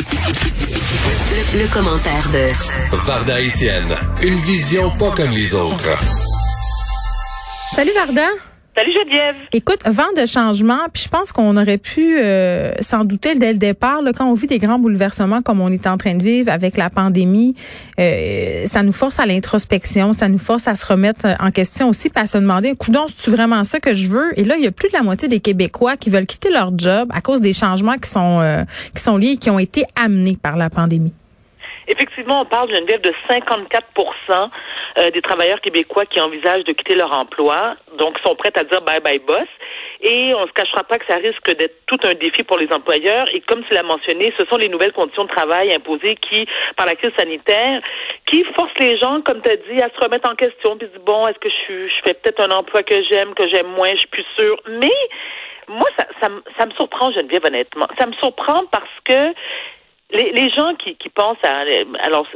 Le, le commentaire de Varda Etienne, une vision pas comme les autres. Salut Varda. Salut Geneviève. Écoute, vent de changement, puis je pense qu'on aurait pu euh, s'en douter dès le départ. Là, quand on vit des grands bouleversements comme on est en train de vivre avec la pandémie, euh, ça nous force à l'introspection, ça nous force à se remettre en question aussi, puis à se demander, coudon, c'est vraiment ça que je veux? Et là, il y a plus de la moitié des Québécois qui veulent quitter leur job à cause des changements qui sont euh, qui sont liés, et qui ont été amenés par la pandémie. Effectivement, on parle, Geneviève, de 54% euh, des travailleurs québécois qui envisagent de quitter leur emploi, donc sont prêts à dire bye bye boss. Et on ne se cachera pas que ça risque d'être tout un défi pour les employeurs. Et comme tu l'as mentionné, ce sont les nouvelles conditions de travail imposées qui, par la crise sanitaire, qui forcent les gens, comme tu as dit, à se remettre en question, puis se dire, bon, est-ce que je, je fais peut-être un emploi que j'aime, que j'aime moins, je suis plus sûre. Mais moi, ça, ça, ça me surprend, Geneviève, honnêtement. Ça me surprend parce que les, les gens qui, qui pensent à alors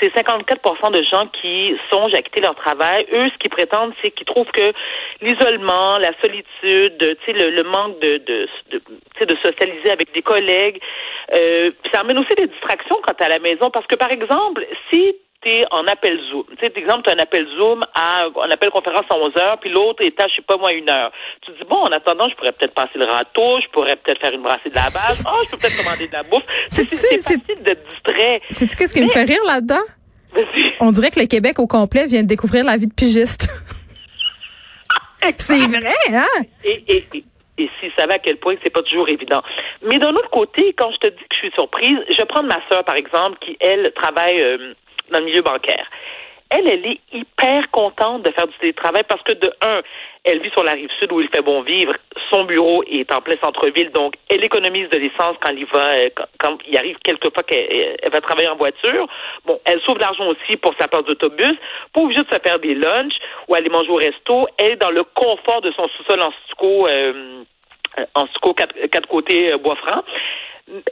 c'est 54% de gens qui songent à quitter leur travail. Eux, ce qu'ils prétendent, c'est qu'ils trouvent que l'isolement, la solitude, tu sais, le, manque de de, de, de socialiser avec des collègues, euh, ça amène aussi des distractions quand à la maison. Parce que par exemple, si en appel Zoom. Tu sais, exemple, tu as un appel Zoom à un appel conférence à 11 heures, puis l'autre est à, je sais pas moi, une heure. Tu te dis, bon, en attendant, je pourrais peut-être passer le râteau, je pourrais peut-être faire une brassée de la base, oh, je peux peut-être commander de la bouffe. C'est facile d'être distrait. C'est-tu qu'est-ce qui me fait rire là-dedans? On dirait que le Québec au complet vient de découvrir la vie de pigiste. c'est vrai, hein? Et, et, et, et s'ils savaient à quel point c'est pas toujours évident. Mais d'un autre côté, quand je te dis que je suis surprise, je vais prendre ma sœur, par exemple, qui, elle, travaille euh, dans le milieu bancaire. Elle, elle est hyper contente de faire du télétravail parce que de un, elle vit sur la rive sud où il fait bon vivre. Son bureau est en plein centre-ville, donc elle économise de l'essence quand il va, euh, quand, il arrive quelquefois qu'elle va travailler en voiture. Bon, elle sauve l'argent aussi pour sa place d'autobus, pas obligée de se faire des lunchs ou aller manger au resto. Elle est dans le confort de son sous-sol en stucco, euh, en stucco quatre, côtés euh, bois franc.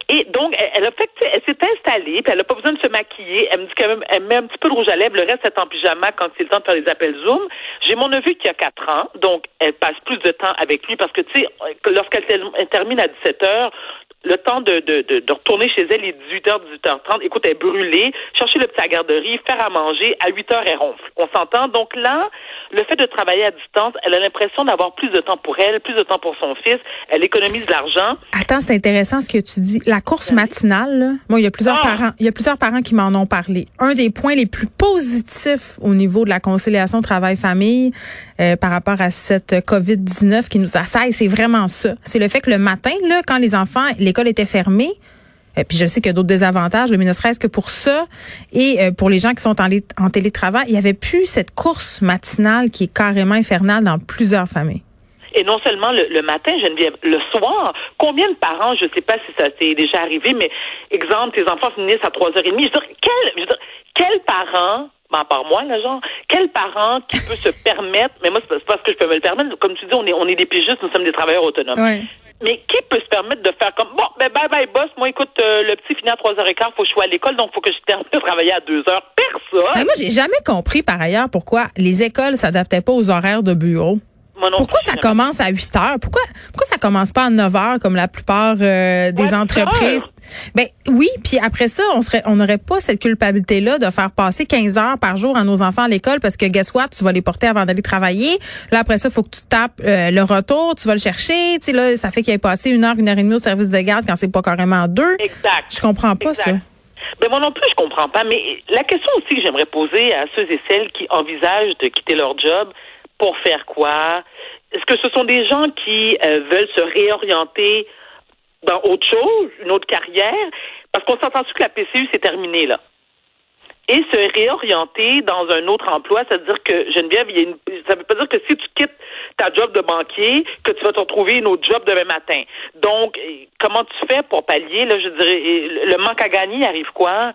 Et donc, elle, a fait, elle s'est installée, puis elle n'a pas besoin de se maquiller. Elle me dit même, elle met un petit peu de rouge à lèvres, le reste est en pyjama quand c'est le temps de faire les appels Zoom. J'ai mon neveu qui a 4 ans, donc elle passe plus de temps avec lui parce que, tu sais, lorsqu'elle termine à 17 heures, le temps de, de, de, retourner chez elle, est 18h, 18h30. Écoute, elle est brûlée, chercher le petit à garderie, faire à manger, à 8h, elle ronfle. On s'entend? Donc là, le fait de travailler à distance, elle a l'impression d'avoir plus de temps pour elle, plus de temps pour son fils, elle économise l'argent. Attends, c'est intéressant ce que tu dis. La course matinale, là, moi, il y a plusieurs ah! parents, il y a plusieurs parents qui m'en ont parlé. Un des points les plus positifs au niveau de la conciliation travail-famille, euh, par rapport à cette COVID-19 qui nous assaille, c'est vraiment ça. C'est le fait que le matin, là, quand les enfants, l'école était fermée, euh, puis je sais qu'il y a d'autres désavantages, mais ne serait-ce que pour ça et euh, pour les gens qui sont en, en télétravail, il n'y avait plus cette course matinale qui est carrément infernale dans plusieurs familles. Et non seulement le, matin, Geneviève, le soir, combien de parents, je ne sais pas si ça t'est déjà arrivé, mais exemple, tes enfants finissent à 3h30, je veux dire, quel, je veux dire, quel parent à part moi, là, genre, quel parent qui peut se permettre, mais moi, c'est parce que je peux me le permettre, comme tu dis, on est, on est des pigistes, nous sommes des travailleurs autonomes. Mais qui peut se permettre de faire comme, bon, ben, bye bye, boss, moi, écoute, euh, le petit finit à 3h15, faut que je sois à l'école, donc faut que je termine de travailler à 2h. Personne! Mais moi, j'ai jamais compris, par ailleurs, pourquoi les écoles s'adaptaient pas aux horaires de bureau pourquoi ça commence à 8 heures? Pourquoi, pourquoi ça commence pas à 9 heures comme la plupart euh, des entreprises? Ben oui, puis après ça, on serait on n'aurait pas cette culpabilité là de faire passer 15 heures par jour à nos enfants à l'école parce que guess what, tu vas les porter avant d'aller travailler. Là après ça, il faut que tu tapes euh, le retour, tu vas le chercher, tu sais là, ça fait qu'il ait passé une heure, une heure et demie au service de garde quand c'est pas carrément deux. Exact. Je comprends pas ça. Ben moi non plus, je comprends pas. Mais la question aussi que j'aimerais poser à ceux et celles qui envisagent de quitter leur job, pour faire quoi? Est-ce que ce sont des gens qui euh, veulent se réorienter dans autre chose, une autre carrière? Parce qu'on s'entend que la PCU, c'est terminé, là. Et se réorienter dans un autre emploi, ça veut dire que, Geneviève, ça veut pas dire que si tu quittes ta job de banquier, que tu vas te retrouver une autre job demain matin. Donc, comment tu fais pour pallier, là, je dirais, le manque à gagner arrive quoi?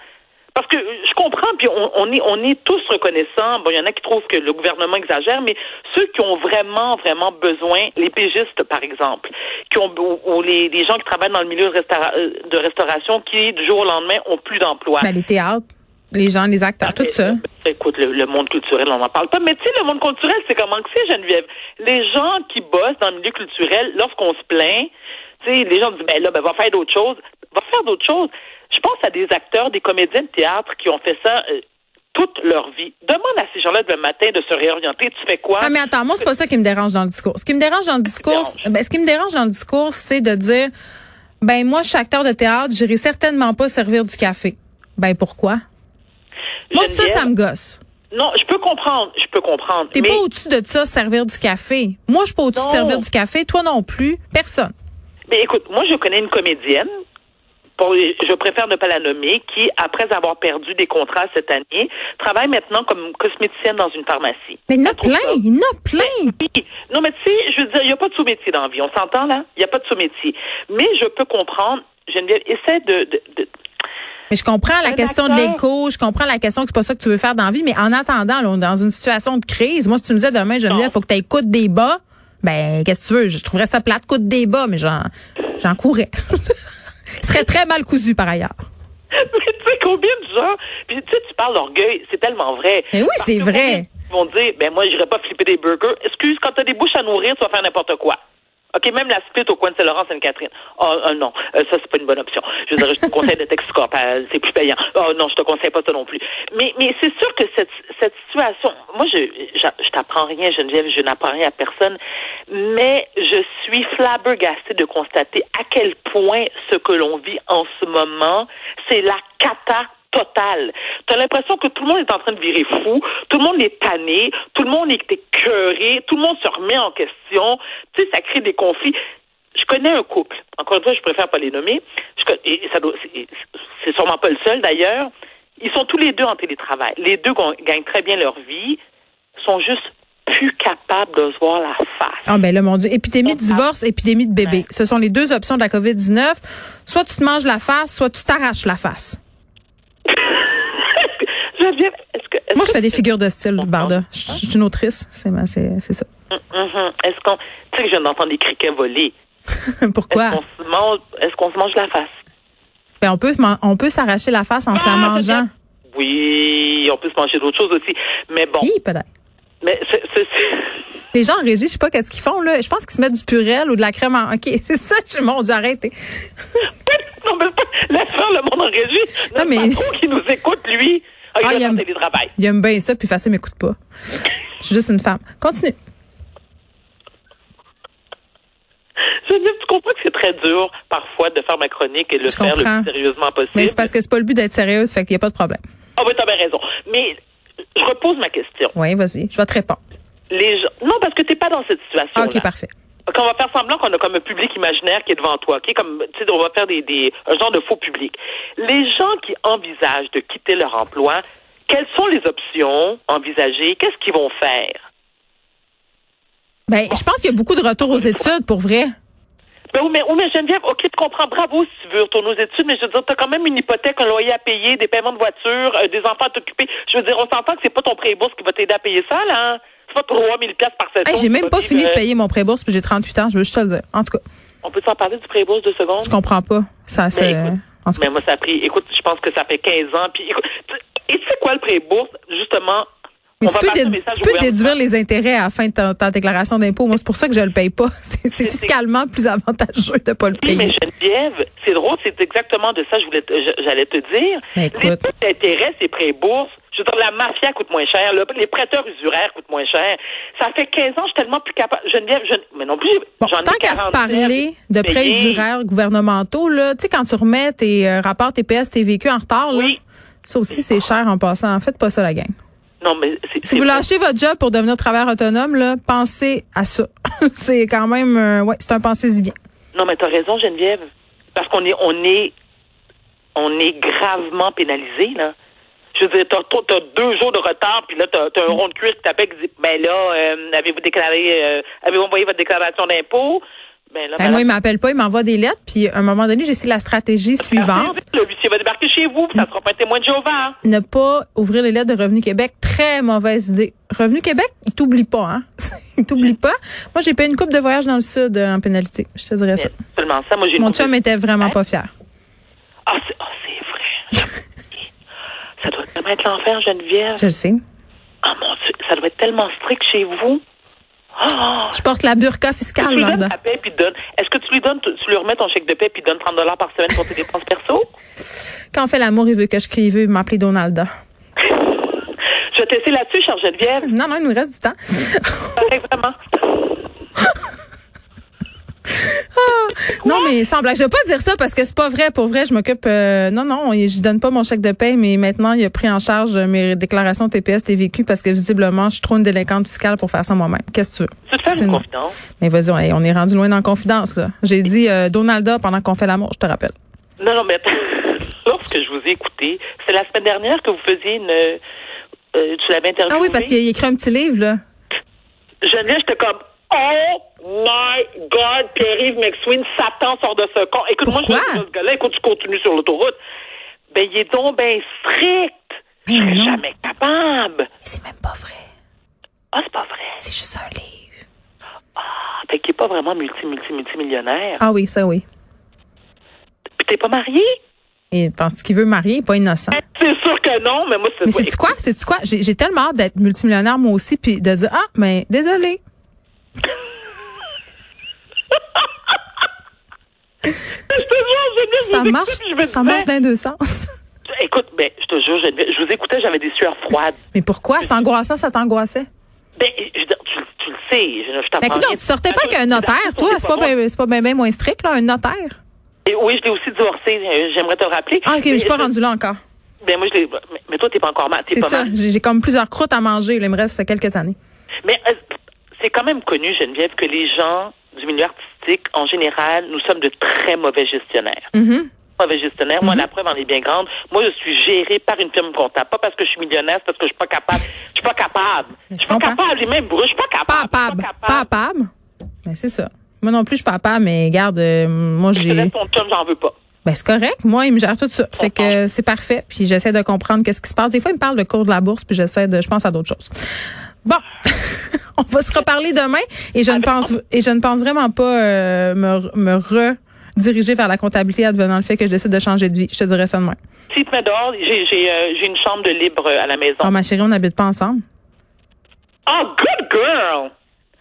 Parce que je comprends, puis on, est, on est tous reconnaissants. Bon, il y en a qui trouvent que le gouvernement exagère, mais ceux qui ont vraiment, vraiment besoin, les pégistes, par exemple, qui ont ou, les, gens qui travaillent dans le milieu de, restauration, qui du jour au lendemain ont plus d'emploi. Ben, les théâtres, les gens, les acteurs, tout ça. Écoute, le, monde culturel, on n'en parle pas. Mais tu sais, le monde culturel, c'est comment que c'est, Geneviève? Les gens qui bossent dans le milieu culturel, lorsqu'on se plaint, tu sais, les gens disent, ben là, ben va faire d'autres choses. Va faire d'autres choses Je pense à des acteurs, des comédiens de théâtre qui ont fait ça euh, toute leur vie. Demande à ces gens-là le matin de se réorienter. Tu fais quoi? Ah, mais attends, moi, c'est pas ça qui me dérange dans le discours. Ce qui me dérange dans le discours, ben, ce qui me dérange dans le discours, c'est de dire, ben, moi, je suis acteur de théâtre, j'irai certainement pas servir du café. Ben, pourquoi? Moi, ça, ça me gosse. Non, je peux comprendre, je peux comprendre. T'es pas au-dessus de ça, servir du café. Moi, je suis pas au-dessus de servir du café. Toi non plus. Personne. Mais écoute, moi, je connais une comédienne je préfère ne pas la nommer, qui, après avoir perdu des contrats cette année, travaille maintenant comme cosméticienne dans une pharmacie. Mais il y en a plein, il y en a plein. Non, mais tu sais, je veux dire, il n'y a pas de sous-métier dans la vie. On s'entend, là? Il n'y a pas de sous-métier. Mais je peux comprendre, Geneviève, essaie de, de, de mais je comprends la question de l'écho, je comprends la question que c'est pas ça que tu veux faire dans la vie, mais en attendant, là, dans une situation de crise, moi, si tu me disais demain, Geneviève, il faut que tu écoutes des bas, ben, qu'est-ce que tu veux? Je trouverais ça plate, coûte des bas, mais j'en, j'en courrais. serait très mal cousu par ailleurs. Mais tu sais combien de gens, puis tu sais, tu parles d'orgueil, c'est tellement vrai. Mais oui, c'est vrai. Ils vont dire, ben moi, j'irai pas flipper des burgers. Excuse, quand t'as des bouches à nourrir, tu vas faire n'importe quoi. OK, même la split au coin de Saint-Laurent, Sainte-Catherine. Oh, oh non, euh, ça, c'est pas une bonne option. Je veux dire, je te conseille de Texcorp, c'est plus payant. Oh non, je te conseille pas ça non plus. Mais, mais c'est sûr que cette, cette situation, moi, je, je, je t'apprends rien, Geneviève, je n'apprends rien à personne, mais je suis flabbergastée de constater à quel point ce que l'on vit en ce moment, c'est la cata totale. Tu as l'impression que tout le monde est en train de virer fou, tout le monde est tanné, tout le monde est écœuré, tout le monde se remet en question. Tu sais, ça crée des conflits. Je connais un couple. Encore une fois, je préfère pas les nommer. c'est sûrement pas le seul d'ailleurs. Ils sont tous les deux en télétravail. Les deux gagnent très bien leur vie, sont juste plus capables de se voir la face. Ah ben là, mon Dieu. Épidémie de divorce, épidémie de bébé. Ce sont les deux options de la COVID-19. Soit tu te manges la face, soit tu t'arraches la face. Moi, je fais des figures de style, Barda. Je, suis une autrice, c'est c'est ça. Mm-hmm. Est-ce qu'on, tu sais que je viens d'entendre des criquets voler. Pourquoi? Est-ce qu'on se mange, la face? Ben, on peut, on peut s'arracher la face en se la ah, mangeant. Oui, on peut se manger d'autres choses aussi. Mais bon. Oui, peut-être. Mais c'est, les gens en régie, je sais pas qu'est-ce qu'ils font là. Je pense qu'ils se mettent du purel ou de la crème en. Ok, c'est ça. Mon Dieu, arrêtez. Non, mais. Non, qui nous écoute, lui. Ah, il, aime, il aime bien ça, puis facile m'écoute pas. Je suis juste une femme. Continue. Je veux dire, tu comprends que c'est très dur parfois de faire ma chronique et le faire le plus sérieusement possible. Mais c'est parce que c'est pas le but d'être sérieuse, fait qu'il n'y a pas de problème. Ah oui, t'as bien raison. Mais je repose ma question. Oui, vas-y, je vais te répondre. Les gens... Non, parce que tu n'es pas dans cette situation. Ah, OK, parfait. Quand on va faire semblant qu'on a comme un public imaginaire qui est devant toi, OK? Comme, tu sais, on va faire des, des, un genre de faux public. Les gens qui envisagent de quitter leur emploi, quelles sont les options envisagées? Qu'est-ce qu'ils vont faire? Ben, je pense qu'il y a beaucoup de retours aux études, pour vrai. Ben oui, mais, oui, mais Geneviève, OK, tu comprends, bravo si tu veux retourner aux études, mais je veux dire, tu as quand même une hypothèque, un loyer à payer, des paiements de voiture, euh, des enfants à t'occuper. Je veux dire, on s'entend que c'est pas ton pré-bourse qui va t'aider à payer ça, là. Pas 3000 pièces par session. Hey, j'ai même pas fini de payer mon pré-bourse, puis j'ai 38 ans, je veux juste te le dire. En tout cas. On peut s'en parler du pré-bourse de secondes? Je comprends pas. Ça, c'est. Mais, moi, ça a pris, écoute, je pense que ça fait 15 ans, puis écoute, et tu sais quoi le pré-bourse? Justement, mais tu, peux, déduire les intérêts à la fin de ta, déclaration d'impôt. Moi, c'est pour ça que je le paye pas. C'est fiscalement plus avantageux de pas le payer. mais Geneviève, c'est drôle, c'est exactement de ça que j'allais te dire. Mais les taux d'intérêt, c'est pré-bourse. Je veux dire, la mafia coûte moins cher, les prêteurs usuraires coûtent moins cher. Ça fait 15 ans, je suis tellement plus capable. Geneviève, je, mais non plus, bon, tant qu'à se parler de prêts usuraires gouvernementaux, là, tu sais, quand tu remets tes euh, rapports TPS, tes véhicules en retard, là, ça aussi, c'est cher en passant. En fait, pas ça, la gang. Non, mais si vous lâchez votre job pour devenir travailleur autonome, là, pensez à ça. c'est quand même, euh, ouais, c'est un pensée-y bien. Non, mais tu as raison, Geneviève, parce qu'on est, on est, on est gravement pénalisé là. Je veux dire, t'as, as deux jours de retard, puis là, t'as, as un rond de cuir qui t'appelle qui dit, ben là, euh, avez-vous déclaré, euh, avez-vous envoyé votre déclaration d'impôt? Ben, ben moi, il m'appelle pas, il m'envoie des lettres, puis à un moment donné, j'essaie la stratégie suivante. Le huissier va débarquer chez vous, puis ça sera pas un témoin de Jéhovah. Ne pas ouvrir les lettres de Revenu Québec, très mauvaise idée. Revenu Québec, il t'oublie pas, hein. il t'oublie pas. Moi, j'ai payé une coupe de voyage dans le sud euh, en pénalité. Je te dirais ça. Seulement ça, moi, j'ai Mon chum était vraiment pas fier. Ah, c'est oh, vrai. ça doit tellement être l'enfer, Geneviève. Je le sais. Ah, mon Dieu, ça doit être tellement strict chez vous. Ah! Je porte la burqa fiscale, Est-ce que tu lui donnes, tu lui remets ton chèque de paie puis donnes 30 dollars par semaine pour tes dépenses perso? Quand on fait l'amour, il veut que je crie, il veut m'appeler Donalda. Je vais tester là-dessus, chère Geneviève. Non, non, il nous reste du temps. Ouais, vraiment. Non, mais sans blague. Je vais pas dire ça parce que c'est pas vrai. Pour vrai, je m'occupe. euh, non, non, je donne pas mon chèque de paie, mais maintenant, il a pris en charge mes déclarations TPS TVQ parce que visiblement, je suis trop une délinquante fiscale pour faire ça moi-même. Qu'est-ce que tu veux? Tu te fais C'est une confidence? Mais vas-y, on- hey, on est rendu loin dans la confidence, là. J'ai dit euh, Donalda pendant qu'on fait l'amour, je te rappelle. Non, non, mais lorsque je vous ai écouté, c'est la semaine dernière que vous faisiez une. euh, tu l'avais interviewé? Ah oui, parce qu'il a écrit un petit livre, là. Geneviève, j'étais comme. Oh my God, Pierre-Yves McSween, Satan sort de ce corps. Écoute, moi, je dis ce gars-là, écoute, tu continues sur l'autoroute. Ben, il est donc ben strict. Je Mais serais jamais capable. C'est même pas vrai. Ah, c'est pas vrai. C'est juste un livre. Ah, fait qu'il est pas vraiment multi, multi, multimillionnaire. Ah oui, ça oui. Puis t'es pas marié? Et penses-tu qu'il veut marier? Il est pas innocent. C'est sûr que non, mais moi, c'est Mais c'est-tu quoi? C'est-tu quoi? J'ai j'ai tellement hâte d'être multimillionnaire, moi aussi, puis de dire, ah, mais désolé. Ça marche, ça marche dans deux sens. Écoute, ben, je te jure, je vous écoutais, j'avais des sueurs froides. Mais pourquoi? C'est angoissant, ça t'angoissait? Ben, je tu, tu le sais, je, je t'apprends rien. tu sortais pas avec un je- notaire, toi? C'est pas bien c'est pas ben, ben moins strict, là, un notaire? Et oui, je l'ai aussi divorcé, j'aimerais te le rappeler. Ah, ok, mais je suis pas rendu là encore. Ben, moi, je l'ai. Mais, mais toi, t'es pas encore mal. C'est ça. J'ai comme plusieurs croûtes à manger. là, Il me reste quelques années. Mais euh, c'est quand même connu, Geneviève, que les gens du milieu artistique, en général, nous sommes de très mauvais gestionnaires. Mhm. Mauvais gestionnaire. Moi, la preuve en est bien grande. Moi, je suis gérée par une firme comptable. Pas parce que je suis millionnaire, c'est parce que je suis pas capable. Je suis pas capable. Je suis pas capable. Mêmes bruits. Je suis pas Pas capable. Je capable. Pas capable. Ben, c'est ça. Moi non plus, je suis pas capable, mais garde, euh, moi, Je j'ai. laisse ton chum, j'en veux pas. Ben, c'est correct. Moi, il me gère tout ça. Fait que euh, c'est parfait. Puis j'essaie de comprendre qu'est-ce qui se passe. Des fois, il me parle de cours de la bourse, puis j'essaie de, je pense à d'autres choses. Bon. On va se reparler demain et je ne pense et je ne pense vraiment pas euh, me, me rediriger vers la comptabilité advenant le fait que je décide de changer de vie. Je te dirais ça demain. Si tu mets dehors, j'ai j'ai, euh, j'ai une chambre de libre euh, à la maison. Oh, ma chérie, on n'habite pas ensemble. Oh, good girl!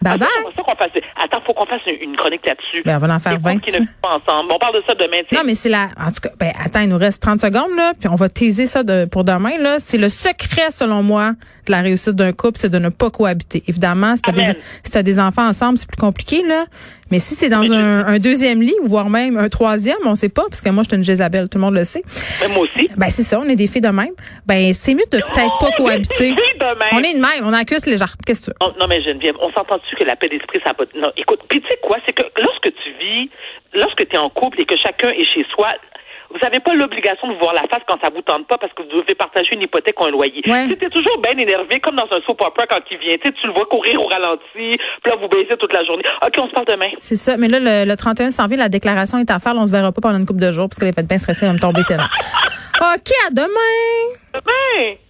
Bye bye. Attends, faut qu'on fasse, attends, faut qu'on fasse une, chronique là-dessus. Ben, on va en faire Les 20 couples si qui ne ensemble. On parle de ça demain. tu sais. Non, mais c'est la. En tout cas, ben, attends, il nous reste 30 secondes, là, puis on va teaser ça de, pour demain, là. C'est le secret, selon moi, de la réussite d'un couple, c'est de ne pas cohabiter. Évidemment, si t'as des, si t'as des enfants ensemble, c'est plus compliqué, là. Mais si c'est dans Mais un, un deuxième lit, voire même un troisième, on sait pas, parce que moi, je suis une Jézabel, tout le monde le sait. Mais moi aussi. Ben, c'est ça, on est des filles de même. Ben, c'est mieux de peut-être pas Oh, cohabiter. des filles de même. On est de même, on accuse les gens. Qu'est-ce que tu veux? Oh, non, mais Geneviève, on s'entend-tu que la paix d'esprit, ça va. Non, écoute, puis tu sais quoi, c'est que lorsque tu vis, lorsque tu es en couple et que chacun est chez soi, vous n'avez pas l'obligation de voir la face quand ça vous tente pas parce que vous devez partager une hypothèque ou un loyer. Ouais. Tu es toujours bien énervé, comme dans un soap opera quand il vient. Tu sais, tu le vois courir au ralenti, puis là, vous baisez toute la journée. OK, on se parle demain. C'est ça. Mais là, le, le 31 s'en vient, la déclaration est à faire. là, on se verra pas pendant une couple de jours, parce que les fêtes bien stressées, va me tomber sénat. OK, à demain! Demain!